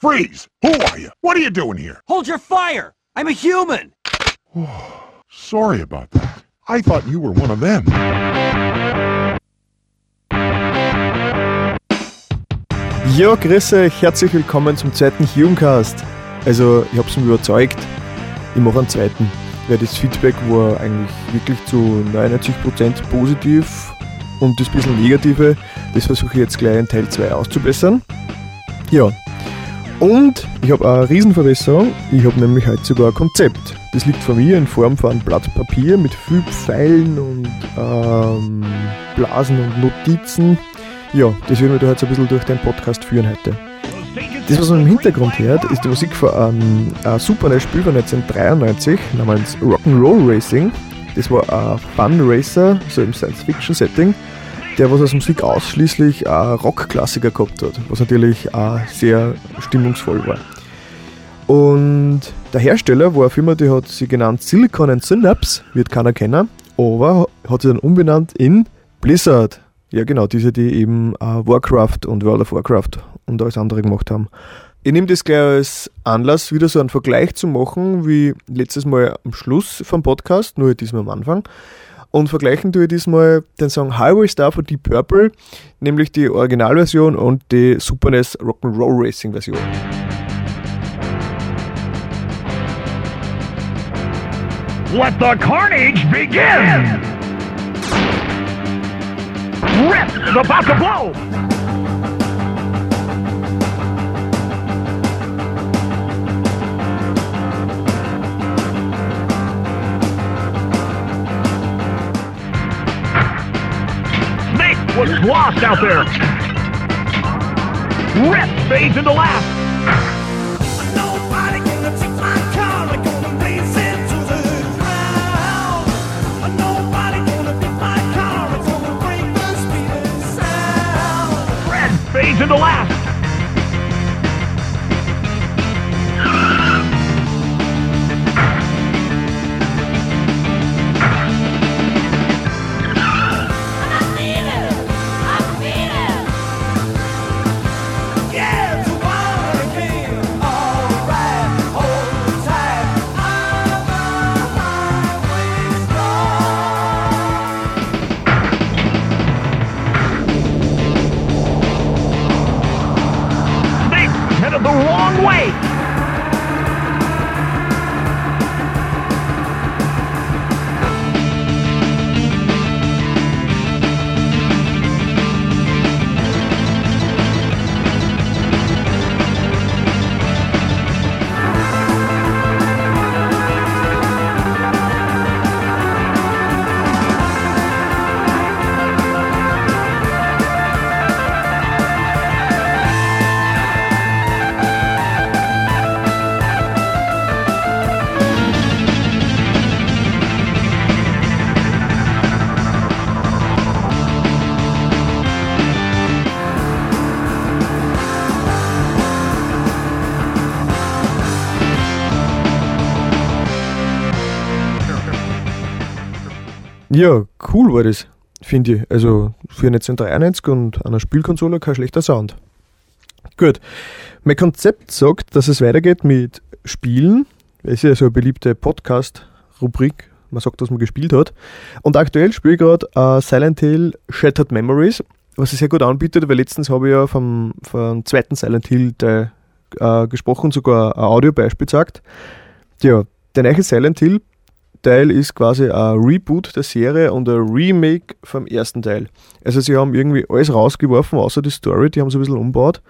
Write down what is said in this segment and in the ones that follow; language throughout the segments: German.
Freeze! Who are you? What are you doing here? Hold your fire! I'm a human! Sorry about that. I thought you were one of them. Ja, grüß euch, herzlich willkommen zum zweiten Humecast. Also, ich hab's mir überzeugt, ich mache einen zweiten, weil das Feedback war eigentlich wirklich zu 99% positiv und das bisschen Negative, das versuche ich jetzt gleich in Teil 2 auszubessern. Ja, und ich habe eine Riesenverbesserung, ich habe nämlich heute sogar ein Konzept. Das liegt vor mir in Form von einem Blatt Papier mit viel Pfeilen und ähm, Blasen und Notizen. Ja, das werden wir da jetzt ein bisschen durch den Podcast führen heute. Das, was man im Hintergrund hört, ist die Musik von einem, einem super Spiel von 1993 namens Rock'n'Roll Racing. Das war ein Fun Racer, so im Science-Fiction-Setting, der was als Musik ausschließlich Rock-Klassiker gehabt hat, was natürlich auch sehr stimmungsvoll war. Und der Hersteller war eine Firma, die hat sie genannt Silicon and Synapse, wird keiner kennen, aber hat sie dann umbenannt in Blizzard. Ja, genau, diese, die eben äh, Warcraft und World of Warcraft und alles andere gemacht haben. Ich nehme das gleich als Anlass, wieder so einen Vergleich zu machen, wie letztes Mal am Schluss vom Podcast, nur diesmal am Anfang. Und vergleichen tue ich diesmal den Song Highway Star von Deep Purple, nämlich die Originalversion und die Super NES Rock'n'Roll Racing Version. Let the carnage begin! Rip is about blow! Was lost out there! Rip fades into last! Nobody gonna take Ja, cool war das, finde ich. Also für 1993 und einer Spielkonsole kein schlechter Sound. Gut. Mein Konzept sagt, dass es weitergeht mit Spielen. Es ist ja so eine beliebte Podcast-Rubrik. Man sagt, dass man gespielt hat. Und aktuell spiele ich gerade äh, Silent Hill Shattered Memories, was sich sehr gut anbietet, weil letztens habe ich ja vom, vom zweiten Silent Hill Teil äh, gesprochen, sogar ein Audiobeispiel gesagt. Ja, der neue Silent Hill Teil ist quasi ein Reboot der Serie und ein Remake vom ersten Teil. Also sie haben irgendwie alles rausgeworfen, außer die Story, die haben sie ein bisschen umgebaut.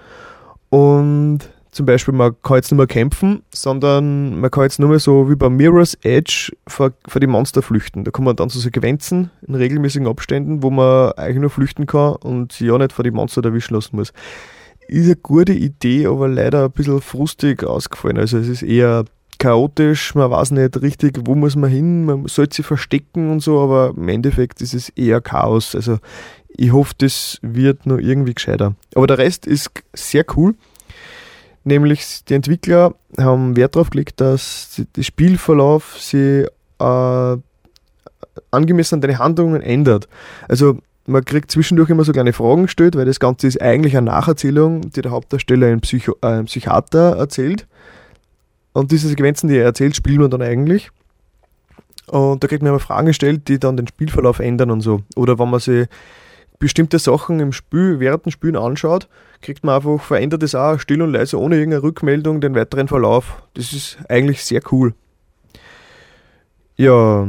Und zum Beispiel, man kann jetzt nicht mehr kämpfen, sondern man kann jetzt nur mehr so wie bei Mirror's Edge vor, vor die Monster flüchten. Da kann man dann so Sequenzen in regelmäßigen Abständen, wo man eigentlich nur flüchten kann und sich ja nicht vor die Monster erwischen lassen muss. Ist eine gute Idee, aber leider ein bisschen frustig ausgefallen. Also es ist eher chaotisch, man weiß nicht richtig, wo muss man hin, man sollte sich verstecken und so, aber im Endeffekt ist es eher Chaos. Also ich hoffe, das wird noch irgendwie gescheiter. Aber der Rest ist sehr cool. Nämlich die Entwickler haben Wert darauf gelegt, dass der Spielverlauf sich äh, angemessen an deine Handlungen ändert. Also man kriegt zwischendurch immer so kleine Fragen gestellt, weil das Ganze ist eigentlich eine Nacherzählung, die der Hauptdarsteller ein, Psycho äh, ein Psychiater erzählt. Und diese Sequenzen, die er erzählt, spielen wir dann eigentlich. Und da kriegt man immer Fragen gestellt, die dann den Spielverlauf ändern und so. Oder wenn man sich bestimmte Sachen im Spiel, während dem Spielen anschaut, kriegt man einfach, verändert es auch still und leise, ohne irgendeine Rückmeldung, den weiteren Verlauf. Das ist eigentlich sehr cool. Ja,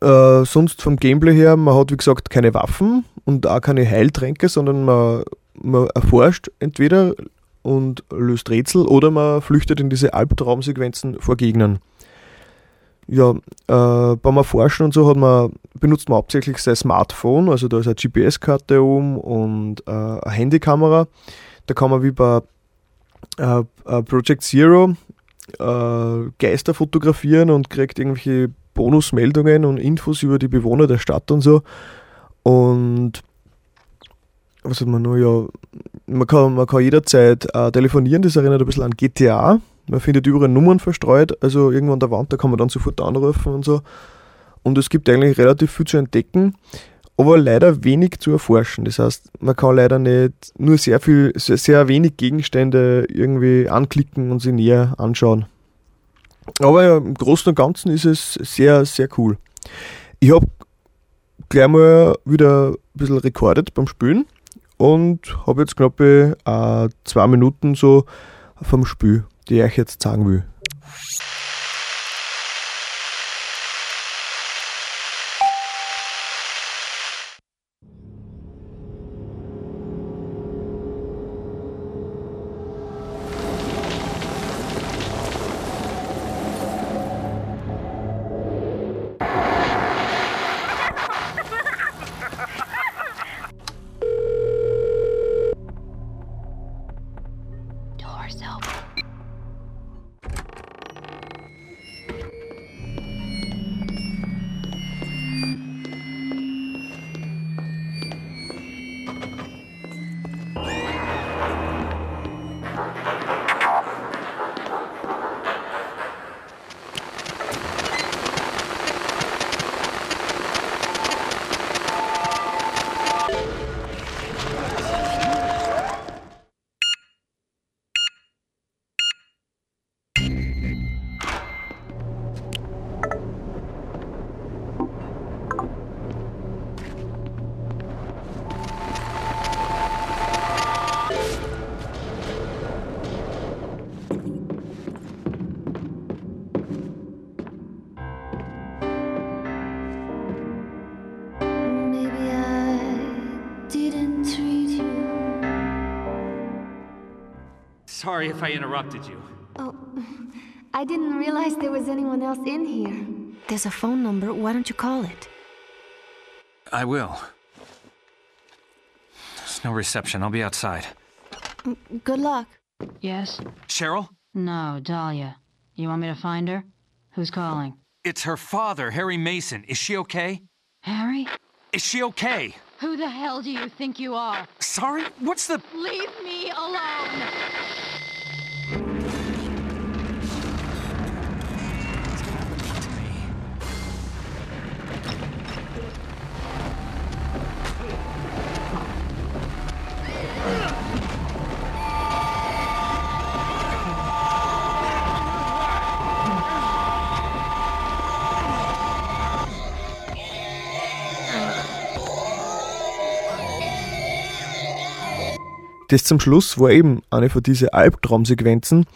äh, sonst vom Gameplay her, man hat wie gesagt keine Waffen und auch keine Heiltränke, sondern man, man erforscht entweder und löst Rätsel oder man flüchtet in diese Albtraumsequenzen vor Gegnern. Ja, äh, beim Erforschen und so hat man, benutzt man hauptsächlich sein Smartphone, also da ist eine GPS-Karte oben und äh, eine Handykamera. Da kann man wie bei äh, äh, Project Zero äh, Geister fotografieren und kriegt irgendwelche Bonusmeldungen und Infos über die Bewohner der Stadt und so. Und was hat man noch? Ja, man kann, man kann jederzeit äh, telefonieren, das erinnert ein bisschen an GTA. Man findet überall Nummern verstreut, also irgendwo an der Wand, da kann man dann sofort anrufen und so. Und es gibt eigentlich relativ viel zu entdecken, aber leider wenig zu erforschen. Das heißt, man kann leider nicht nur sehr viel, sehr, sehr wenig Gegenstände irgendwie anklicken und sie näher anschauen. Aber ja, im Großen und Ganzen ist es sehr, sehr cool. Ich habe gleich mal wieder ein bisschen rekordet beim Spielen und habe jetzt knapp äh, zwei Minuten so vom Spiel, die ich euch jetzt sagen will. Sorry if I interrupted you. Oh, I didn't realize there was anyone else in here. There's a phone number. Why don't you call it? I will. There's no reception. I'll be outside. Good luck. Yes? Cheryl? No, Dahlia. You want me to find her? Who's calling? It's her father, Harry Mason. Is she okay? Harry? Is she okay? Who the hell do you think you are? Sorry? What's the. Leave me alone! Das zum Schluss war eben eine von diesen Albtraumsequenzen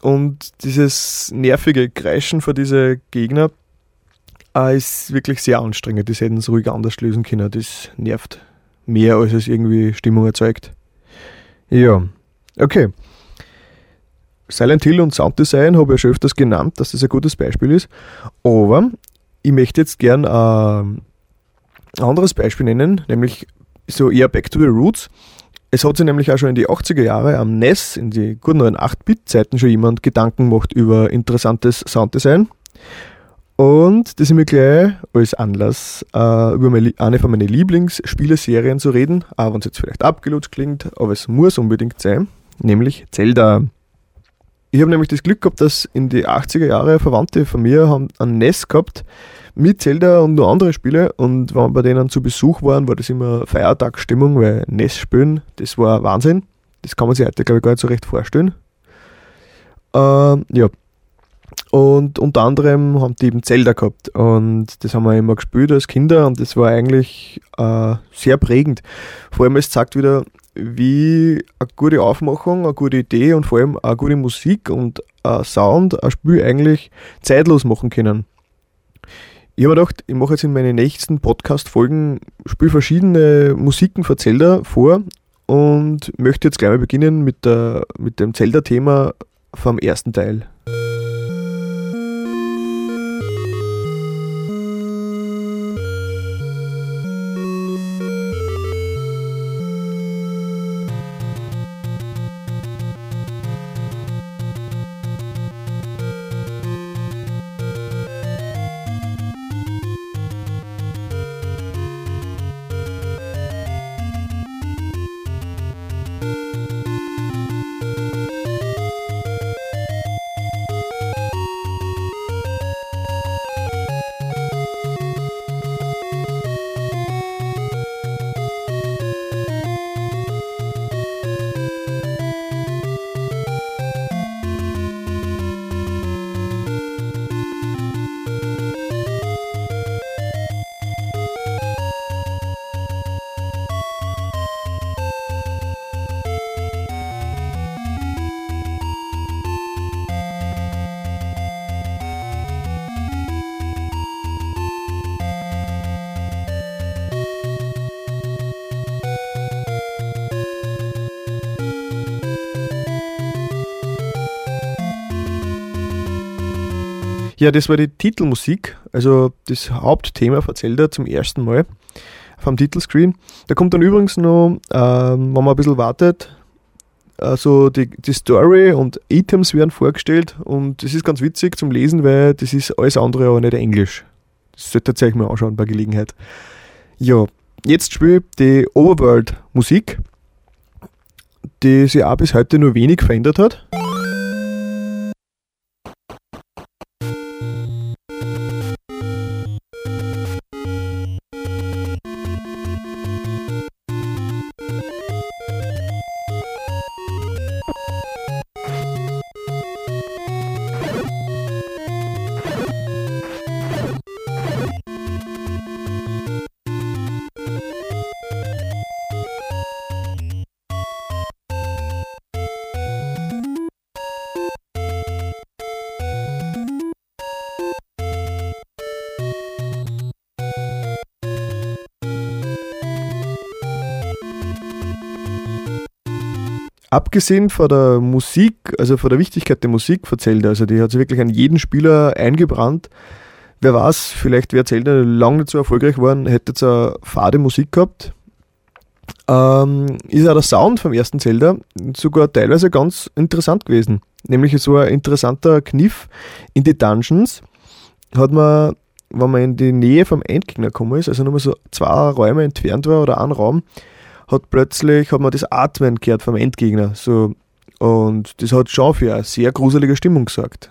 und dieses nervige Kreischen vor diese Gegner äh, ist wirklich sehr anstrengend. Das hätten sie ruhig anders lösen können. Das nervt mehr, als es irgendwie Stimmung erzeugt. Ja, okay. Silent Hill und Sounddesign habe ich ja schon öfters genannt, dass das ein gutes Beispiel ist. Aber ich möchte jetzt gern äh, ein anderes Beispiel nennen, nämlich so eher Back to the Roots. Es hat sich nämlich auch schon in die 80er Jahre am NES, in die guten neuen 8-Bit-Zeiten schon jemand Gedanken gemacht über interessantes Sounddesign. Und das ist mir gleich als Anlass, äh, über eine von meinen Lieblingsspieleserien zu reden, auch wenn es jetzt vielleicht abgelutscht klingt, aber es muss unbedingt sein, nämlich Zelda. Ich habe nämlich das Glück gehabt, dass in die 80er Jahre Verwandte von mir haben ein NES gehabt mit Zelda und nur andere Spiele und wenn wir bei denen zu Besuch waren, war das immer Feiertagsstimmung, weil NES spielen, das war Wahnsinn. Das kann man sich heute, glaube ich, gar nicht so recht vorstellen. Ähm, ja. Und unter anderem haben die eben Zelda gehabt und das haben wir immer gespielt als Kinder und das war eigentlich äh, sehr prägend. Vor allem es zeigt wieder, wie eine gute Aufmachung, eine gute Idee und vor allem eine gute Musik und ein Sound ein Spiel eigentlich zeitlos machen können. Ich habe gedacht, ich mache jetzt in meinen nächsten Podcast-Folgen spiele verschiedene Musiken für Zelda vor und möchte jetzt gleich mal beginnen mit, der, mit dem Zelda-Thema vom ersten Teil. Ja, das war die Titelmusik, also das Hauptthema von Zelda zum ersten Mal vom Titelscreen. Da kommt dann übrigens noch, ähm, wenn man ein bisschen wartet, also die, die Story und Items werden vorgestellt und das ist ganz witzig zum Lesen, weil das ist alles andere aber nicht Englisch. Das sollte ihr euch mal anschauen bei Gelegenheit. Ja, jetzt spiele ich die Overworld-Musik, die sich auch bis heute nur wenig verändert hat. Abgesehen von der Musik, also von der Wichtigkeit der Musik von Zelda, also die hat sich wirklich an jeden Spieler eingebrannt. Wer weiß, vielleicht wäre Zelda lange nicht so erfolgreich geworden, hätte jetzt eine fade Musik gehabt. Ähm, ist auch der Sound vom ersten Zelda sogar teilweise ganz interessant gewesen. Nämlich so ein interessanter Kniff in die Dungeons hat man, wenn man in die Nähe vom Endgegner gekommen ist, also nur so zwei Räume entfernt war oder ein Raum, hat plötzlich hat man das Atmen gehört vom Endgegner. So, und das hat schon für eine sehr gruselige Stimmung gesorgt.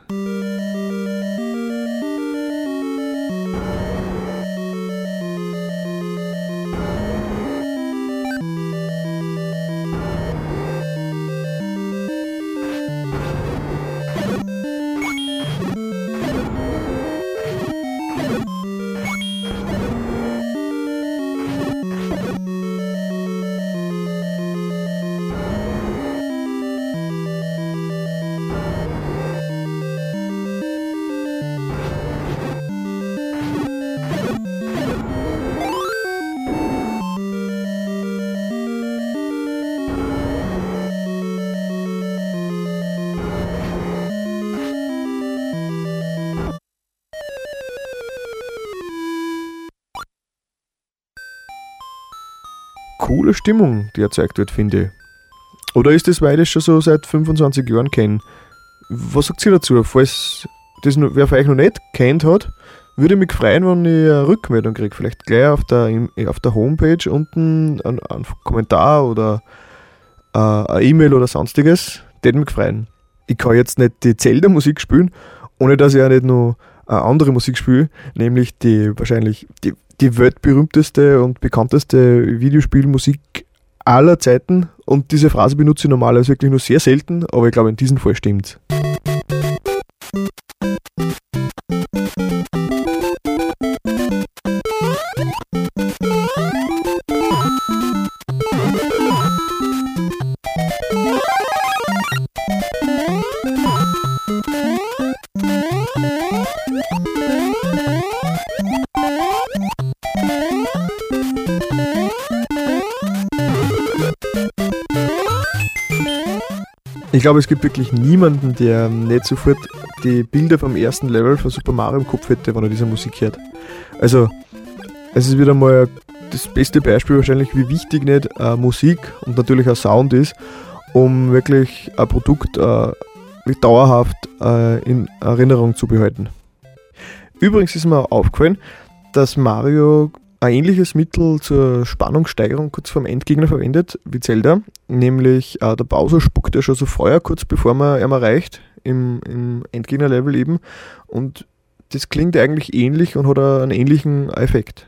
Stimmung, die erzeugt wird, finde ich. Oder ist das, weil ich das schon so seit 25 Jahren kenne? Was sagt ihr dazu? Falls das noch, wer von euch noch nicht kennt hat, würde mich freuen, wenn ich eine Rückmeldung kriege. Vielleicht gleich auf der, auf der Homepage unten einen, Kommentar oder äh, eine E-Mail oder sonstiges. Das mich freuen. ich kann jetzt nicht die Zelda-Musik spielen, ohne dass ich auch nicht noch eine andere Musik spiele, nämlich die wahrscheinlich die, die weltberühmteste und bekannteste Videospielmusik aller Zeiten. Und diese Phrase benutze ich normalerweise wirklich nur sehr selten, aber ich glaube, in diesem Fall stimmt's. Glaube, es gibt wirklich niemanden, der nicht sofort die Bilder vom ersten Level von Super Mario im Kopf hätte, wenn er diese Musik hört. Also, es ist wieder mal das beste Beispiel wahrscheinlich, wie wichtig nicht äh, Musik und natürlich auch Sound ist, um wirklich ein Produkt äh, dauerhaft äh, in Erinnerung zu behalten. Übrigens ist mir auch aufgefallen, dass Mario ein ähnliches Mittel zur Spannungssteigerung kurz vorm Endgegner verwendet wie Zelda, nämlich äh, der Bowser spuckt ja schon so Feuer kurz bevor man ihn erreicht, im, im Endgegner-Level eben. Und das klingt eigentlich ähnlich und hat einen ähnlichen Effekt.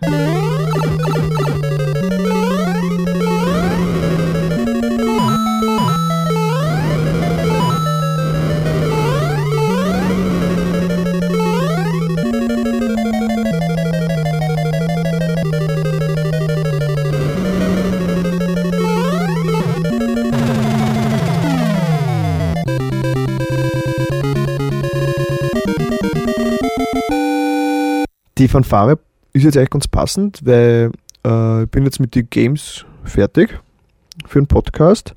Fanfare ist jetzt eigentlich ganz passend, weil äh, ich bin jetzt mit den Games fertig für den Podcast.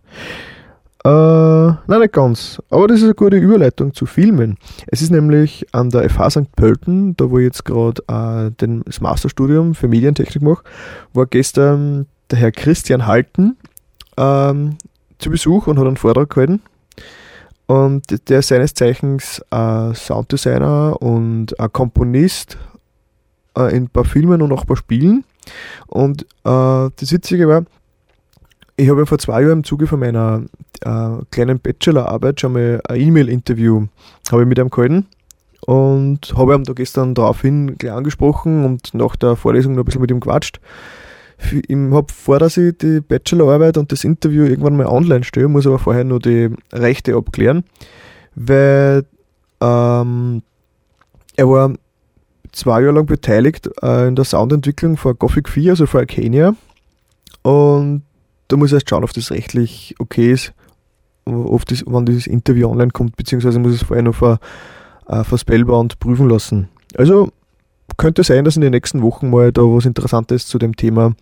Äh, nein, nicht ganz. Aber das ist eine gute Überleitung zu Filmen. Es ist nämlich an der FH St. Pölten, da wo ich jetzt gerade äh, das Masterstudium für Medientechnik mache, war gestern der Herr Christian Halten ähm, zu Besuch und hat einen Vortrag gehalten. Und der ist seines Zeichens äh, Sounddesigner und ein Komponist äh, in ein paar Filmen und auch ein paar Spielen. Und äh, das Witzige war, ich habe ja vor zwei Jahren im Zuge von meiner äh, kleinen Bachelorarbeit schon mal ein E-Mail-Interview mit ihm gehalten und habe ihm da gestern daraufhin gleich angesprochen und nach der Vorlesung noch ein bisschen mit ihm gequatscht. Ich habe vor, dass ich die Bachelorarbeit und das Interview irgendwann mal online stelle, muss aber vorher nur die Rechte abklären, weil ähm, er war zwei Jahre lang beteiligt äh, in der Soundentwicklung von Gothic 4, also von Arcania. Und da muss ich erst schauen, ob das rechtlich okay ist, ob das, wann dieses Interview online kommt, beziehungsweise muss ich es vorher noch vor, äh, vor Spellbound prüfen lassen. Also könnte sein, dass in den nächsten Wochen mal da was Interessantes zu dem Thema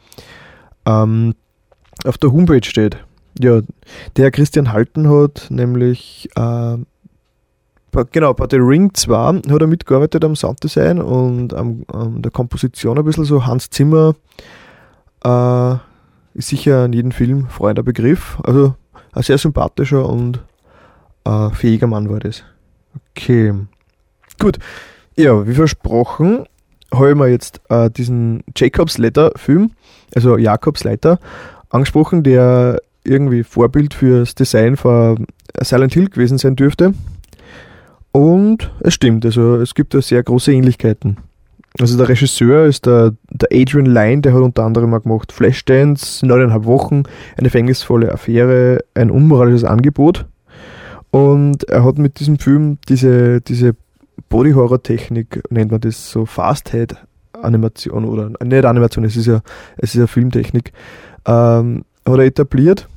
ähm, auf der Homepage steht. Ja, der Christian Halten hat nämlich äh, genau, bei The Ring 2 hat er mitgearbeitet am Sounddesign und am, an der Komposition ein bisschen so Hans Zimmer äh, ist sicher in jedem Film freunder Begriff. Also ein sehr sympathischer und äh, fähiger Mann war das. Okay. Gut. Ja, wie versprochen, habe ich mir jetzt äh, diesen Jacobs Letter Film, also Jakobs Leiter, angesprochen, der irgendwie Vorbild fürs Design von Silent Hill gewesen sein dürfte. Und es stimmt, also es gibt da sehr große Ähnlichkeiten. Also der Regisseur ist der, der Adrian Lyne, der hat unter anderem auch gemacht Flashdance, neuneinhalb Wochen, eine verhängnisvolle Affäre, ein unmoralisches Angebot. Und er hat mit diesem Film diese, diese Body-Horror-Technik, nennt man das so Fast-Head-Animation oder nicht Animation, es ist ja, es ist ja Filmtechnik, ähm, hat er etabliert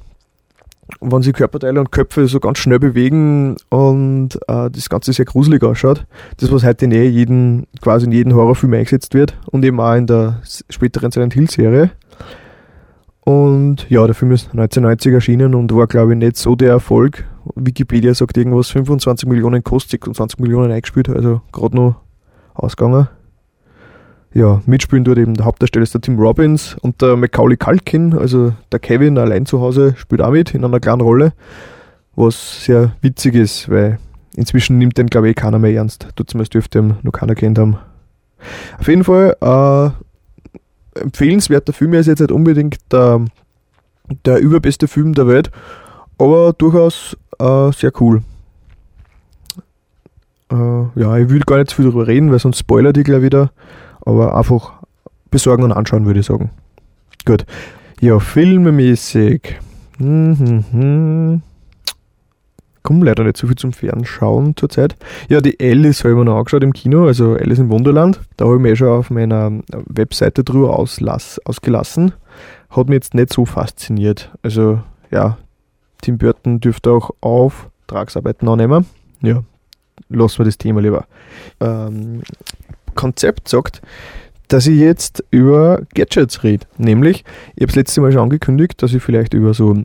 wenn sich Körperteile und Köpfe so ganz schnell bewegen und äh, das Ganze sehr gruselig ausschaut. Das, was heute in eh jeden, quasi in jedem Horrorfilm eingesetzt wird und eben auch in der späteren Silent Hill Serie. Und ja, der Film ist 1990 erschienen und war, glaube ich, nicht so der Erfolg. Wikipedia sagt irgendwas, 25 Millionen kostet, 26 Millionen eingespielt, also gerade noch ausgegangen. Ja, mitspielen dort eben der Hauptdarsteller ist der Tim Robbins und der Macaulay Culkin, also der Kevin allein zu Hause, spielt auch mit in einer kleinen Rolle, was sehr witzig ist, weil inzwischen nimmt den, glaube ich, eh keiner mehr ernst. Tut zumindest dürfte ihn noch keiner kennt haben. Auf jeden Fall, äh, empfehlenswerter Film ist jetzt nicht unbedingt der, der überbeste Film der Welt, aber durchaus äh, sehr cool. Äh, ja, ich will gar nicht zu viel darüber reden, weil sonst spoilert die gleich wieder. Aber einfach besorgen und anschauen, würde ich sagen. Gut. Ja, filmemäßig. Mhm, mhm. Komm leider nicht so viel zum Fernschauen zurzeit. Ja, die Alice habe ich mir noch angeschaut im Kino, also Alice im Wunderland. Da habe ich mir schon auf meiner Webseite drüber auslass, ausgelassen. Hat mich jetzt nicht so fasziniert. Also, ja, Tim Burton dürfte auch Auftragsarbeiten annehmen. Ja, lassen wir das Thema lieber. Ähm, Konzept sagt, dass ich jetzt über Gadgets rede. Nämlich, ich habe es letzte Mal schon angekündigt, dass ich vielleicht über so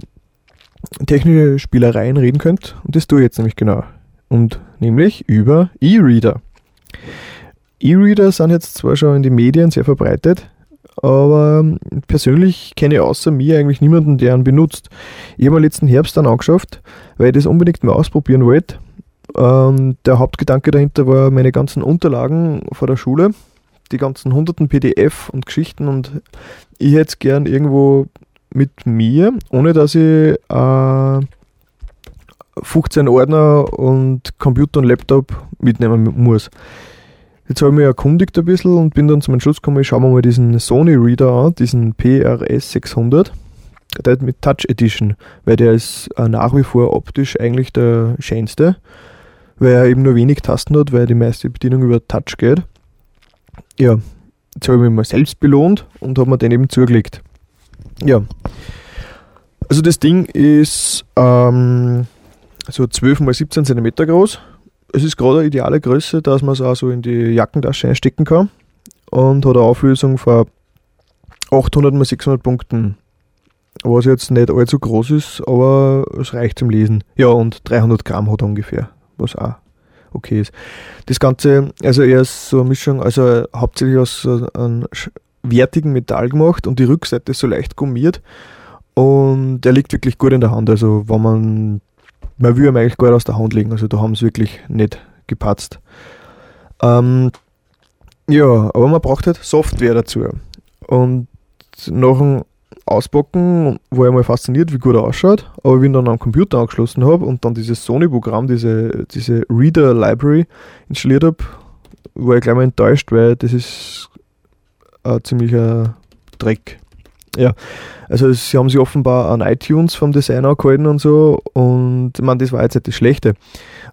technische Spielereien reden könnte. Und das tue ich jetzt nämlich genau. Und nämlich über E-Reader. E-Reader sind jetzt zwar schon in den Medien sehr verbreitet, aber persönlich kenne ich außer mir eigentlich niemanden, der ihn benutzt. Ich habe mir letzten Herbst dann angeschafft, weil ich das unbedingt mal ausprobieren wollte. Ähm, der Hauptgedanke dahinter war meine ganzen Unterlagen vor der Schule, die ganzen hunderten PDF und Geschichten und ich hätte es gern irgendwo mit mir, ohne dass ich äh, 15 Ordner und Computer und Laptop mitnehmen muss. Jetzt habe ich mich erkundigt ein bisschen und bin dann zum Entschluss gekommen, ich schaue mir mal diesen Sony Reader an, diesen PRS 600. Der mit Touch Edition, weil der ist äh, nach wie vor optisch eigentlich der schönste, weil er eben nur wenig Tasten hat, weil die meiste Bedienung über Touch geht. Ja, jetzt habe ich mich mal selbst belohnt und habe mir den eben zugelegt. Ja. Also das Ding ist ähm, so 12 x 17 cm groß. Es ist gerade eine ideale Größe, dass man es auch so in die Jackentasche einstecken kann. Und hat eine Auflösung von 800 x 600 Punkten. Was jetzt nicht allzu groß ist, aber es reicht zum Lesen. Ja, und 300 Gramm hat er ungefähr, was auch okay ist. Das Ganze, also er ist so eine Mischung, also hauptsächlich aus so einem wertigen Metall gemacht und die Rückseite ist so leicht gummiert und der liegt wirklich gut in der Hand. Also wenn man, man will ihm eigentlich gut aus der Hand legen, also da haben sie wirklich nicht gepatzt. Ähm, ja, aber man braucht halt Software dazu. Und nach dem Auspacken war ich mal fasziniert, wie gut er ausschaut. Aber wie ich ihn dann am Computer angeschlossen habe und dann dieses Sony-Programm, diese, diese Reader Library installiert habe, war ich gleich mal enttäuscht, weil das ist ein ziemlicher Dreck. Ja, also sie haben sich offenbar an iTunes vom Design angehalten und so und ich meine, das war jetzt nicht das Schlechte.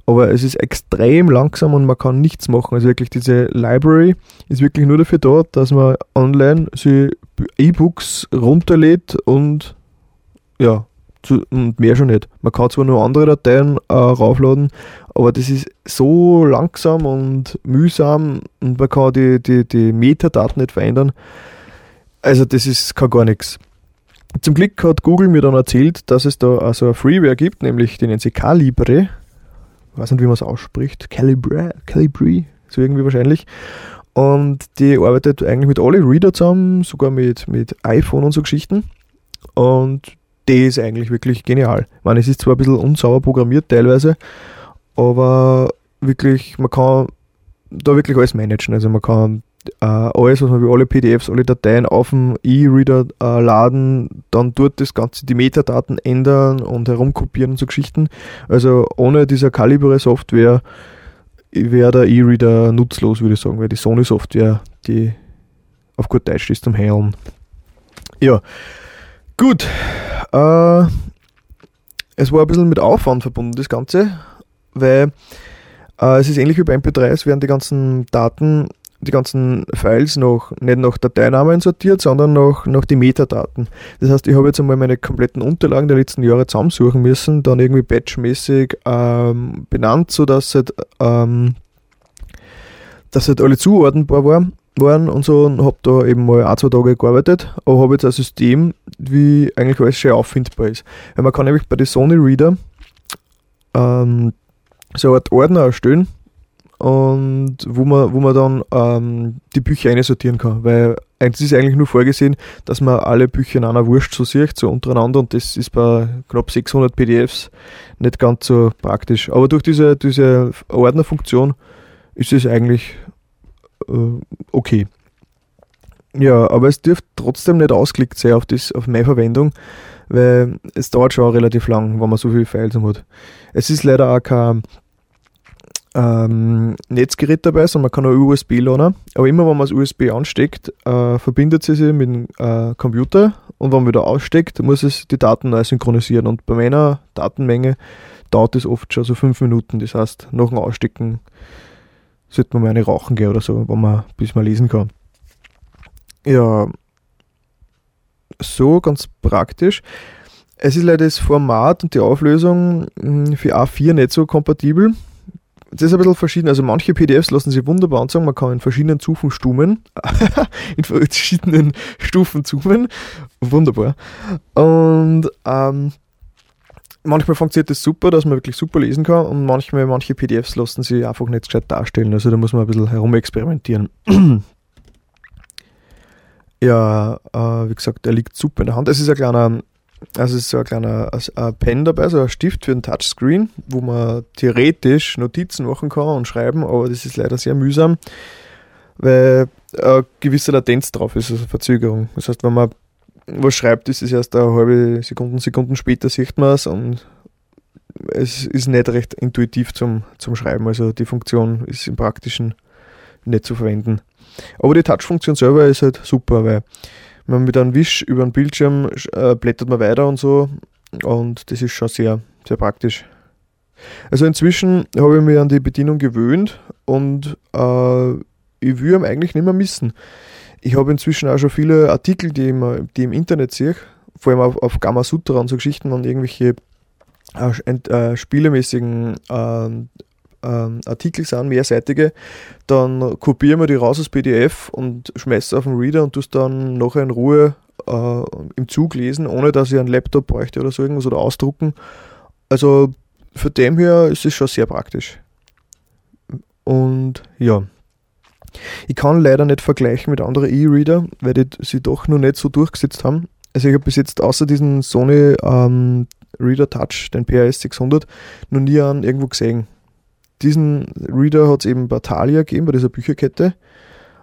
Aber es ist extrem langsam und man kann nichts machen. Also wirklich diese Library ist wirklich nur dafür da, dass man online sie E-Books runterlädt und ja, zu, und mehr schon nicht. Man kann zwar nur andere Dateien äh, raufladen, aber das ist so langsam und mühsam und man kann die, die, die Metadaten nicht verändern. Also das ist kann gar nichts. Zum Glück hat Google mir dann erzählt, dass es da also eine Freeware gibt, nämlich die nennt sie Calibre. Ich weiß nicht, wie man es ausspricht. Calibre, Calibre, so irgendwie wahrscheinlich. Und die arbeitet eigentlich mit alle Reader zusammen, sogar mit, mit iPhone und so Geschichten. Und die ist eigentlich wirklich genial. Ich meine, es ist zwar ein bisschen unsauber programmiert teilweise, aber wirklich, man kann da wirklich alles managen. Also man kann äh, alles, was man wie alle PDFs, alle Dateien auf dem E-Reader äh, laden, dann dort das Ganze, die Metadaten ändern und herumkopieren und so Geschichten. Also ohne dieser Calibre-Software wäre der E-Reader nutzlos, würde ich sagen, weil die Sony-Software, die auf gut Deutsch ist zum Heilen. Ja, gut. Äh, es war ein bisschen mit Aufwand verbunden, das Ganze, weil äh, es ist ähnlich wie bei MP3, es werden die ganzen Daten, die ganzen Files noch nicht nach Dateinamen sortiert, sondern nach, nach die Metadaten. Das heißt, ich habe jetzt einmal meine kompletten Unterlagen der letzten Jahre zusammensuchen müssen, dann irgendwie batchmäßig ähm, benannt, sodass halt, ähm, dass halt alle zuordnenbar waren, waren und so und habe da eben mal ein, zwei Tage gearbeitet, aber habe jetzt ein System, wie eigentlich alles schön auffindbar ist. Weil man kann nämlich bei den Sony Reader ähm, so eine Art Ordner erstellen und wo man, wo man dann ähm, die Bücher einsortieren kann, weil es ist eigentlich nur vorgesehen, dass man alle Bücher in einer Wurst so sieht, so untereinander und das ist bei knapp 600 PDFs nicht ganz so praktisch. Aber durch diese, diese Ordnerfunktion ist es eigentlich äh, okay. Ja, aber es dürfte trotzdem nicht ausgelegt sein auf, das, auf meine Verwendung, weil es dauert schon relativ lang, wenn man so viele Files hat. Es ist leider auch kein ähm, Netzgerät dabei, sondern man kann auch USB laden. Aber immer wenn man das USB ansteckt, äh, verbindet sie sich mit dem äh, Computer und wenn man wieder aussteckt, muss es die Daten neu synchronisieren. Und bei meiner Datenmenge dauert es oft schon so fünf Minuten. Das heißt, nach dem Ausstecken sollte man mal eine rauchen gehen oder so, wenn man, bis man lesen kann. Ja, so ganz praktisch. Es ist leider das Format und die Auflösung mh, für A4 nicht so kompatibel. Das ist ein bisschen verschieden. Also manche PDFs lassen sich wunderbar anzeigen. Man kann in verschiedenen Stufen zoomen. in verschiedenen Stufen zoomen. Wunderbar. Und ähm, manchmal funktioniert das super, dass man wirklich super lesen kann. Und manchmal, manche PDFs lassen sich einfach nicht gescheit darstellen. Also da muss man ein bisschen herumexperimentieren. ja, äh, wie gesagt, er liegt super in der Hand. Es ist ein kleiner also es ist so ein kleiner ein Pen dabei, so ein Stift für ein Touchscreen, wo man theoretisch Notizen machen kann und schreiben, aber das ist leider sehr mühsam, weil eine gewisse Latenz drauf ist, also Verzögerung. Das heißt, wenn man was schreibt, ist es erst eine halbe Sekunde, Sekunden später sieht man es und es ist nicht recht intuitiv zum, zum Schreiben. Also die Funktion ist im Praktischen nicht zu verwenden. Aber die Touch-Funktion selber ist halt super, weil man mit einem Wisch über den Bildschirm äh, blättert man weiter und so. Und das ist schon sehr, sehr praktisch. Also inzwischen habe ich mich an die Bedienung gewöhnt und äh, ich will ihn eigentlich nicht mehr missen. Ich habe inzwischen auch schon viele Artikel, die, ich, die ich im Internet sehe, vor allem auf, auf Gamma Sutra und so Geschichten und irgendwelche äh, äh, spielemäßigen ähm, Artikel sind, mehrseitige, dann kopieren wir die raus als PDF und schmeißen auf den Reader und tust dann nachher in Ruhe äh, im Zug lesen, ohne dass ich einen Laptop bräuchte oder so irgendwas oder ausdrucken. Also für dem her ist es schon sehr praktisch. Und ja. Ich kann leider nicht vergleichen mit anderen E-Reader, weil die sie doch noch nicht so durchgesetzt haben. Also ich habe bis jetzt außer diesen Sony ähm, Reader Touch, den PRS 600, noch nie einen irgendwo gesehen. Diesen Reader hat es eben bei Thalia gegeben, bei dieser Bücherkette.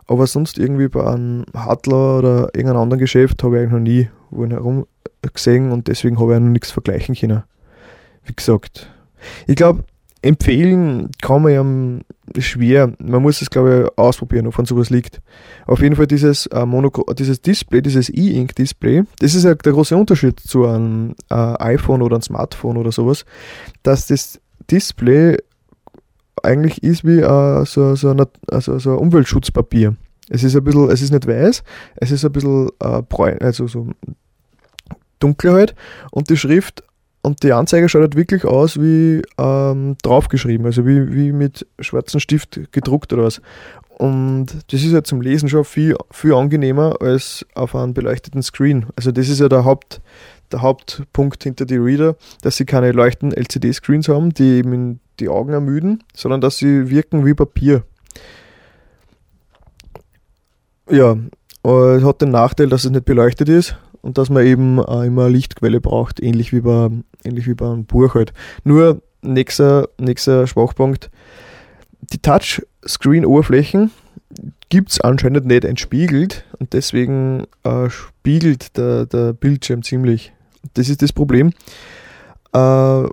Aber sonst irgendwie bei einem Hartler oder irgendeinem anderen Geschäft habe ich eigentlich noch nie wo herum gesehen und deswegen habe ich auch noch nichts vergleichen können. Wie gesagt, ich glaube, empfehlen kann man ja schwer. Man muss es, glaube ich, ausprobieren, ob von sowas liegt. Auf jeden Fall dieses, äh, Monoco dieses Display, dieses E-Ink-Display, das ist ja der große Unterschied zu einem äh, iPhone oder einem Smartphone oder sowas, dass das Display eigentlich ist wie äh, so, so, ein, also so ein Umweltschutzpapier. Es ist ein bisschen, es ist nicht weiß, es ist ein bisschen äh, bräun, also so dunkel halt und die Schrift und die Anzeige schaut halt wirklich aus wie ähm, draufgeschrieben, also wie, wie mit schwarzem Stift gedruckt oder was. Und das ist halt zum Lesen schon viel, viel angenehmer als auf einem beleuchteten Screen. Also das ist ja der, Haupt, der Hauptpunkt hinter die Reader, dass sie keine leuchtenden LCD-Screens haben, die eben die Augen ermüden, sondern dass sie wirken wie Papier. Ja, es hat den Nachteil, dass es nicht beleuchtet ist und dass man eben äh, immer eine Lichtquelle braucht, ähnlich wie bei, ähnlich wie bei einem Buch halt. Nur nächster, nächster Schwachpunkt, die Touchscreen-Oberflächen gibt es anscheinend nicht entspiegelt und deswegen äh, spiegelt der, der Bildschirm ziemlich. Das ist das Problem. Äh,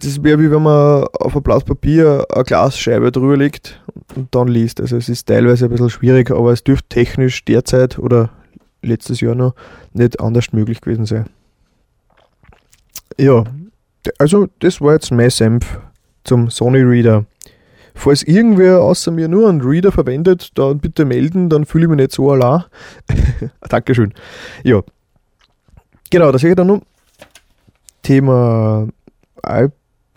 das wäre wie wenn man auf ein Blatt Papier eine Glasscheibe drüber legt und dann liest. Also es ist teilweise ein bisschen schwierig, aber es dürfte technisch derzeit oder letztes Jahr noch nicht anders möglich gewesen sein. Ja, also das war jetzt mein Senf zum Sony Reader. Falls irgendwer außer mir nur einen Reader verwendet, dann bitte melden, dann fühle ich mich nicht so allein. Dankeschön. Ja. Genau, das sehe ich dann noch. Thema iPad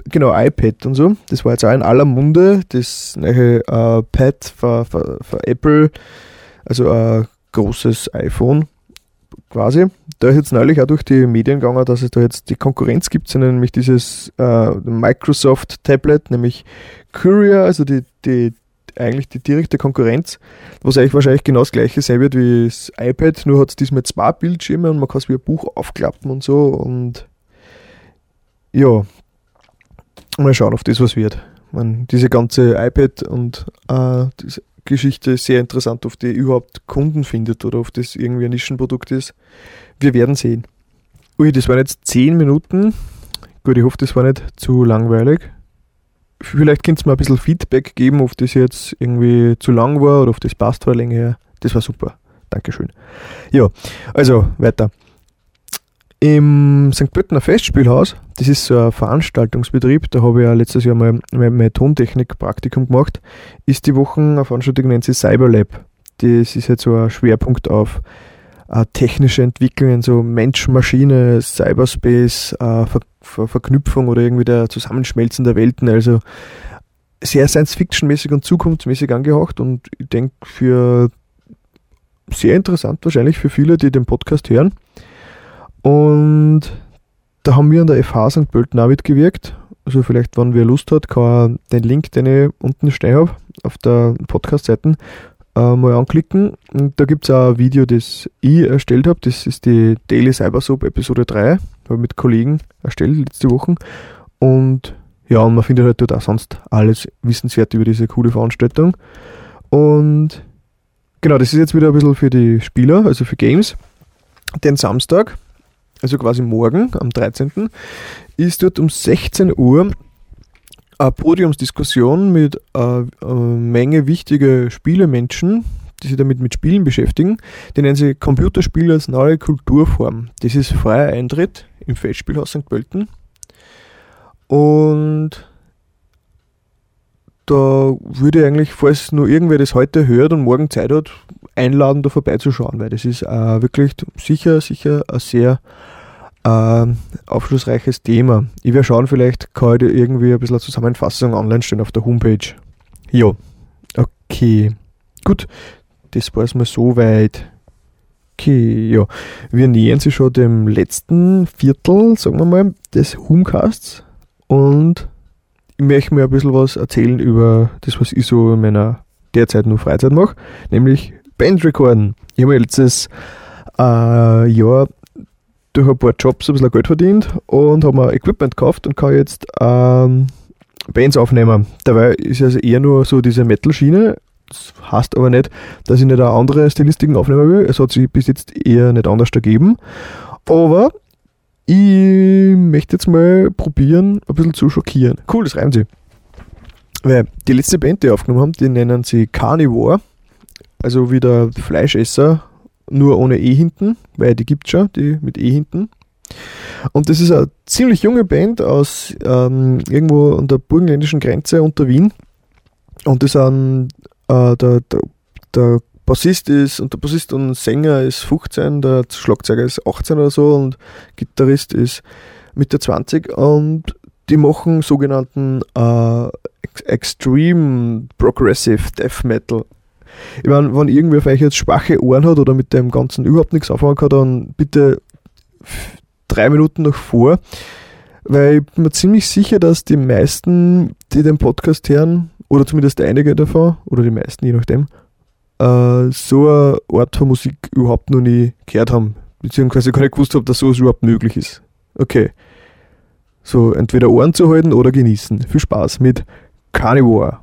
genau, iPad und so. Das war jetzt auch in aller Munde. Das neue äh, Pad für, Apple, also ein großes iPhone quasi. Da ist jetzt neulich auch durch die Medien gegangen, dass es da jetzt die Konkurrenz gibt, nämlich dieses äh, Microsoft Tablet, nämlich Courier, also die, die eigentlich die direkte Konkurrenz, was eigentlich wahrscheinlich genau das gleiche sein wird wie das iPad, nur hat es diesmal zwei Bildschirme und man kann es wie ein Buch aufklappen und so und ja, mal schauen, auf das was wird. Man, diese ganze iPad und äh, diese Geschichte ist sehr interessant, ob die überhaupt Kunden findet oder ob das irgendwie ein Nischenprodukt ist. Wir werden sehen. Ui, das waren jetzt 10 Minuten. Gut, ich hoffe, das war nicht zu langweilig. Vielleicht könnt ihr mir ein bisschen Feedback geben, ob das jetzt irgendwie zu lang war oder ob das passt von der Länge her. Das war super. Dankeschön. Ja, also weiter. Im St. Pöltener Festspielhaus, das ist so ein Veranstaltungsbetrieb, da habe ich ja letztes Jahr mal mein, mein Tontechnik-Praktikum gemacht, ist die Woche eine Veranstaltung, nennt sich Cyberlab. Das ist jetzt so ein Schwerpunkt auf äh, technische Entwicklungen, so Mensch, Maschine, Cyberspace, äh, Ver Ver Verknüpfung oder irgendwie der Zusammenschmelzen der Welten. Also sehr Science-Fiction-mäßig und zukunftsmäßig angehaucht und ich denke für sehr interessant wahrscheinlich für viele, die den Podcast hören. Und da haben wir an der FH St. Pölten auch mitgewirkt. Also vielleicht, wenn wer Lust hat, kann er den Link, den ich unten stehen habe, auf der Podcast-Seite, äh, mal anklicken. Und da gibt es auch ein Video, das ich erstellt habe. Das ist die Daily Cybersoap Episode 3. Habe ich mit Kollegen erstellt letzte Woche. Und ja, und man findet halt dort auch sonst alles wissenswert über diese coole Veranstaltung. Und genau, das ist jetzt wieder ein bisschen für die Spieler, also für Games. Den Samstag, also quasi morgen am 13. ist dort um 16 Uhr eine Podiumsdiskussion mit einer Menge wichtiger Spielemenschen, die sich damit mit Spielen beschäftigen. Die nennen sie Computerspiele als neue Kulturform. Das ist freier Eintritt im Festspielhaus St. Pölten. Und da würde ich eigentlich, falls nur irgendwer das heute hört und morgen Zeit hat, einladen, da vorbeizuschauen, weil das ist äh, wirklich sicher, sicher ein sehr äh, aufschlussreiches Thema. Ich werde schauen, vielleicht kann ich dir irgendwie ein bisschen eine Zusammenfassung online stellen auf der Homepage. Ja, okay. Gut, das war es mal so weit. Okay, ja. Wir nähern sich schon dem letzten Viertel, sagen wir mal, des Homecasts und ich möchte mir ein bisschen was erzählen über das, was ich so in meiner derzeit nur Freizeit mache, nämlich Bandrecorden. Ich habe letztes äh, Jahr durch ein paar Jobs ein bisschen Geld verdient und habe mir Equipment gekauft und kann jetzt ähm, Bands aufnehmen. Dabei ist also eher nur so diese Metal-Schiene. Das heißt aber nicht, dass ich nicht auch andere Stilistiken aufnehmen will. Es hat sich bis jetzt eher nicht anders ergeben. Aber ich möchte jetzt mal probieren, ein bisschen zu schockieren. Cool, das reimt sich. Weil die letzte Band, die ich aufgenommen haben, die nennen sie Carnivore. Also wie der Fleischesser, nur ohne E hinten, weil die gibt es schon, die mit E hinten. Und das ist eine ziemlich junge Band aus ähm, irgendwo an der burgenländischen Grenze unter Wien. Und das sind äh, der, der, der Bassist ist und der Bassist und Sänger ist 15, der Schlagzeuger ist 18 oder so und Gitarrist ist Mitte 20 und die machen sogenannten äh, Ex- Extreme Progressive Death Metal. Ich meine, wenn irgendwer euch jetzt schwache Ohren hat oder mit dem Ganzen überhaupt nichts anfangen kann, dann bitte drei Minuten noch vor, weil ich bin mir ziemlich sicher, dass die meisten, die den Podcast hören, oder zumindest einige davon, oder die meisten, je nachdem, äh, so eine Art von Musik überhaupt noch nie gehört haben, beziehungsweise gar nicht gewusst habe, dass sowas überhaupt möglich ist. Okay. So, entweder Ohren zu halten oder genießen. Viel Spaß mit Carnivore.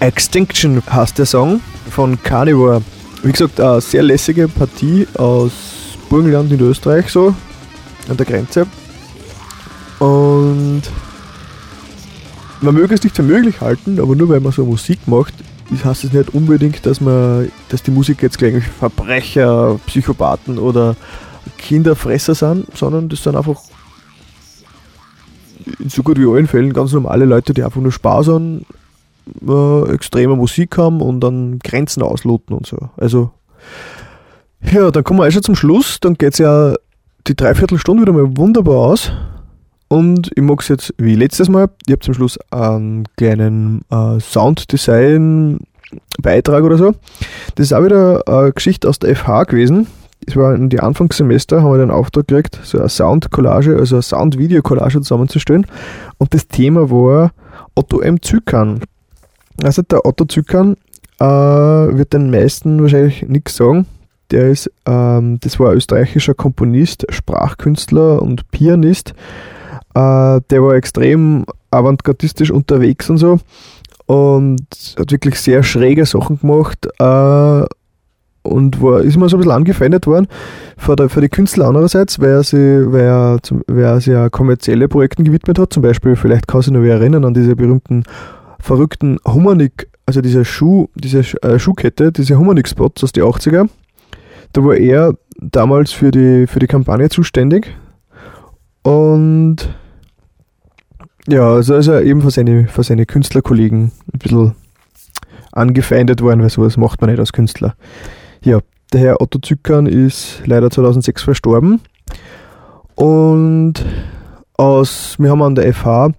Extinction heißt der Song von Carnivore. Wie gesagt, eine sehr lässige Partie aus Burgenland in Österreich, so an der Grenze. Und man möge es nicht für möglich halten, aber nur weil man so Musik macht, heißt es nicht unbedingt, dass man, dass die Musik jetzt gleich Verbrecher, Psychopathen oder Kinderfresser sind, sondern das sind einfach in so gut wie allen Fällen ganz normale Leute, die einfach nur Spaß an äh, extremer Musik haben und dann Grenzen ausloten und so. Also, ja, dann kommen wir eh schon zum Schluss. Dann geht es ja die Dreiviertelstunde wieder mal wunderbar aus. Und ich mag es jetzt wie letztes Mal. Ich habe zum Schluss einen kleinen äh, Sounddesign-Beitrag oder so. Das ist auch wieder eine Geschichte aus der FH gewesen. Das war in die Anfangssemester, haben wir den Auftrag gekriegt, so eine Sound-Collage, also eine Sound-Video-Collage zusammenzustellen. Und das Thema war Otto M. Zykan. Also der Otto Zykan äh, wird den meisten wahrscheinlich nichts sagen. Der ist, ähm, das war ein österreichischer Komponist, Sprachkünstler und Pianist. Äh, der war extrem avantgardistisch unterwegs und so und hat wirklich sehr schräge Sachen gemacht äh, und war, ist immer so ein bisschen angefeindet worden für, der, für die Künstler andererseits, weil er, sich ja kommerzielle Projekten gewidmet hat. Zum Beispiel, vielleicht kann sich noch erinnern an diese berühmten verrückten Humanik, also diese Schuh, diese äh, Schuhkette, diese Humanik-Spots aus den 80er. Da war er damals für die, für die Kampagne zuständig. Und ja, also ist er eben von seine, von seine Künstlerkollegen ein bisschen angefeindet worden, weil sowas macht man nicht als Künstler. Ja, der Herr Otto Zückern ist leider 2006 verstorben. Und aus, wir haben an der FH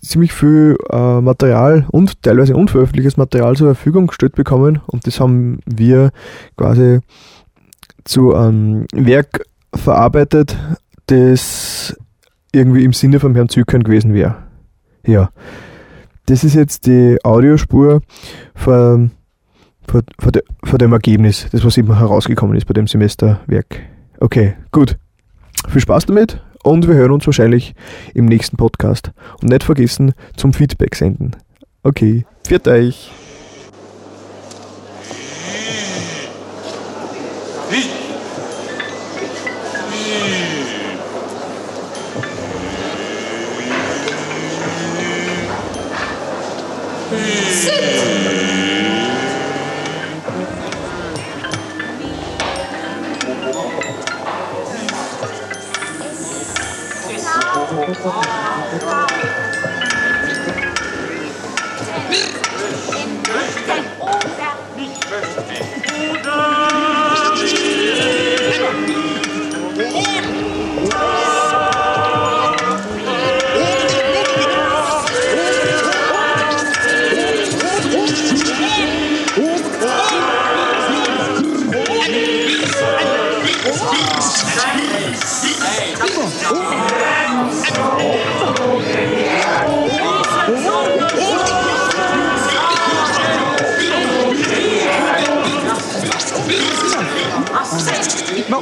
ziemlich viel äh, Material und teilweise unveröffentlichtes Material zur Verfügung gestellt bekommen und das haben wir quasi zu einem Werk verarbeitet, das irgendwie im Sinne vom Herrn Zückern gewesen wäre. Ja. Das ist jetzt die Audiospur von, von, von, de, von dem Ergebnis, das was eben herausgekommen ist bei dem Semesterwerk. Okay, gut. Viel Spaß damit und wir hören uns wahrscheinlich im nächsten Podcast. Und nicht vergessen zum Feedback senden. Okay, viert euch. 不过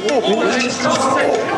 Ich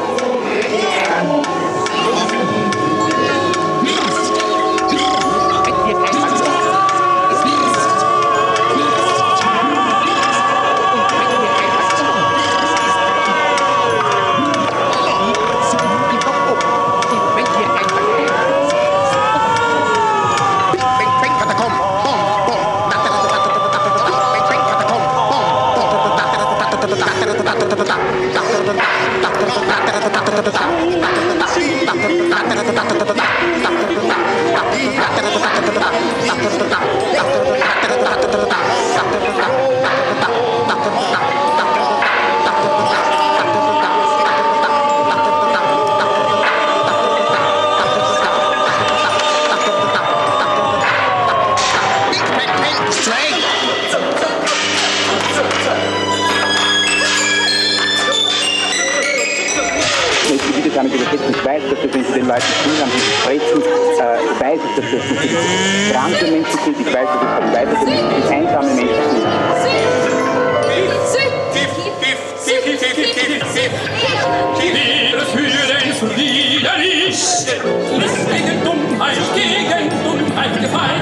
die Wehre für den Frieden ist. gegen Dummheit gegen Dummheit gefeit.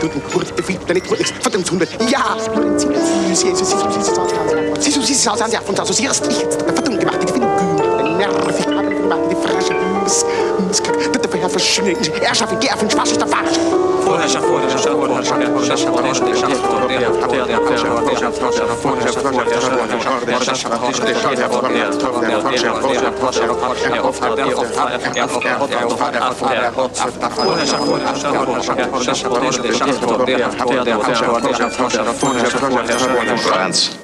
Ohne dass ich Steuern stifte. Verdammt, Hunde. Ja, Siehst du, siehst du, aus und assoziierst ich jetzt verdammt gemacht, die Finger, nervig, haben gemacht, die Frasche, bitte verschwinden, er schaffe, geh auf den Spaß, ist der Falsch. Vorherrschaft, Vorherrschaft, Vorherrschaft, Vorherrschaft, Vorherrschaft,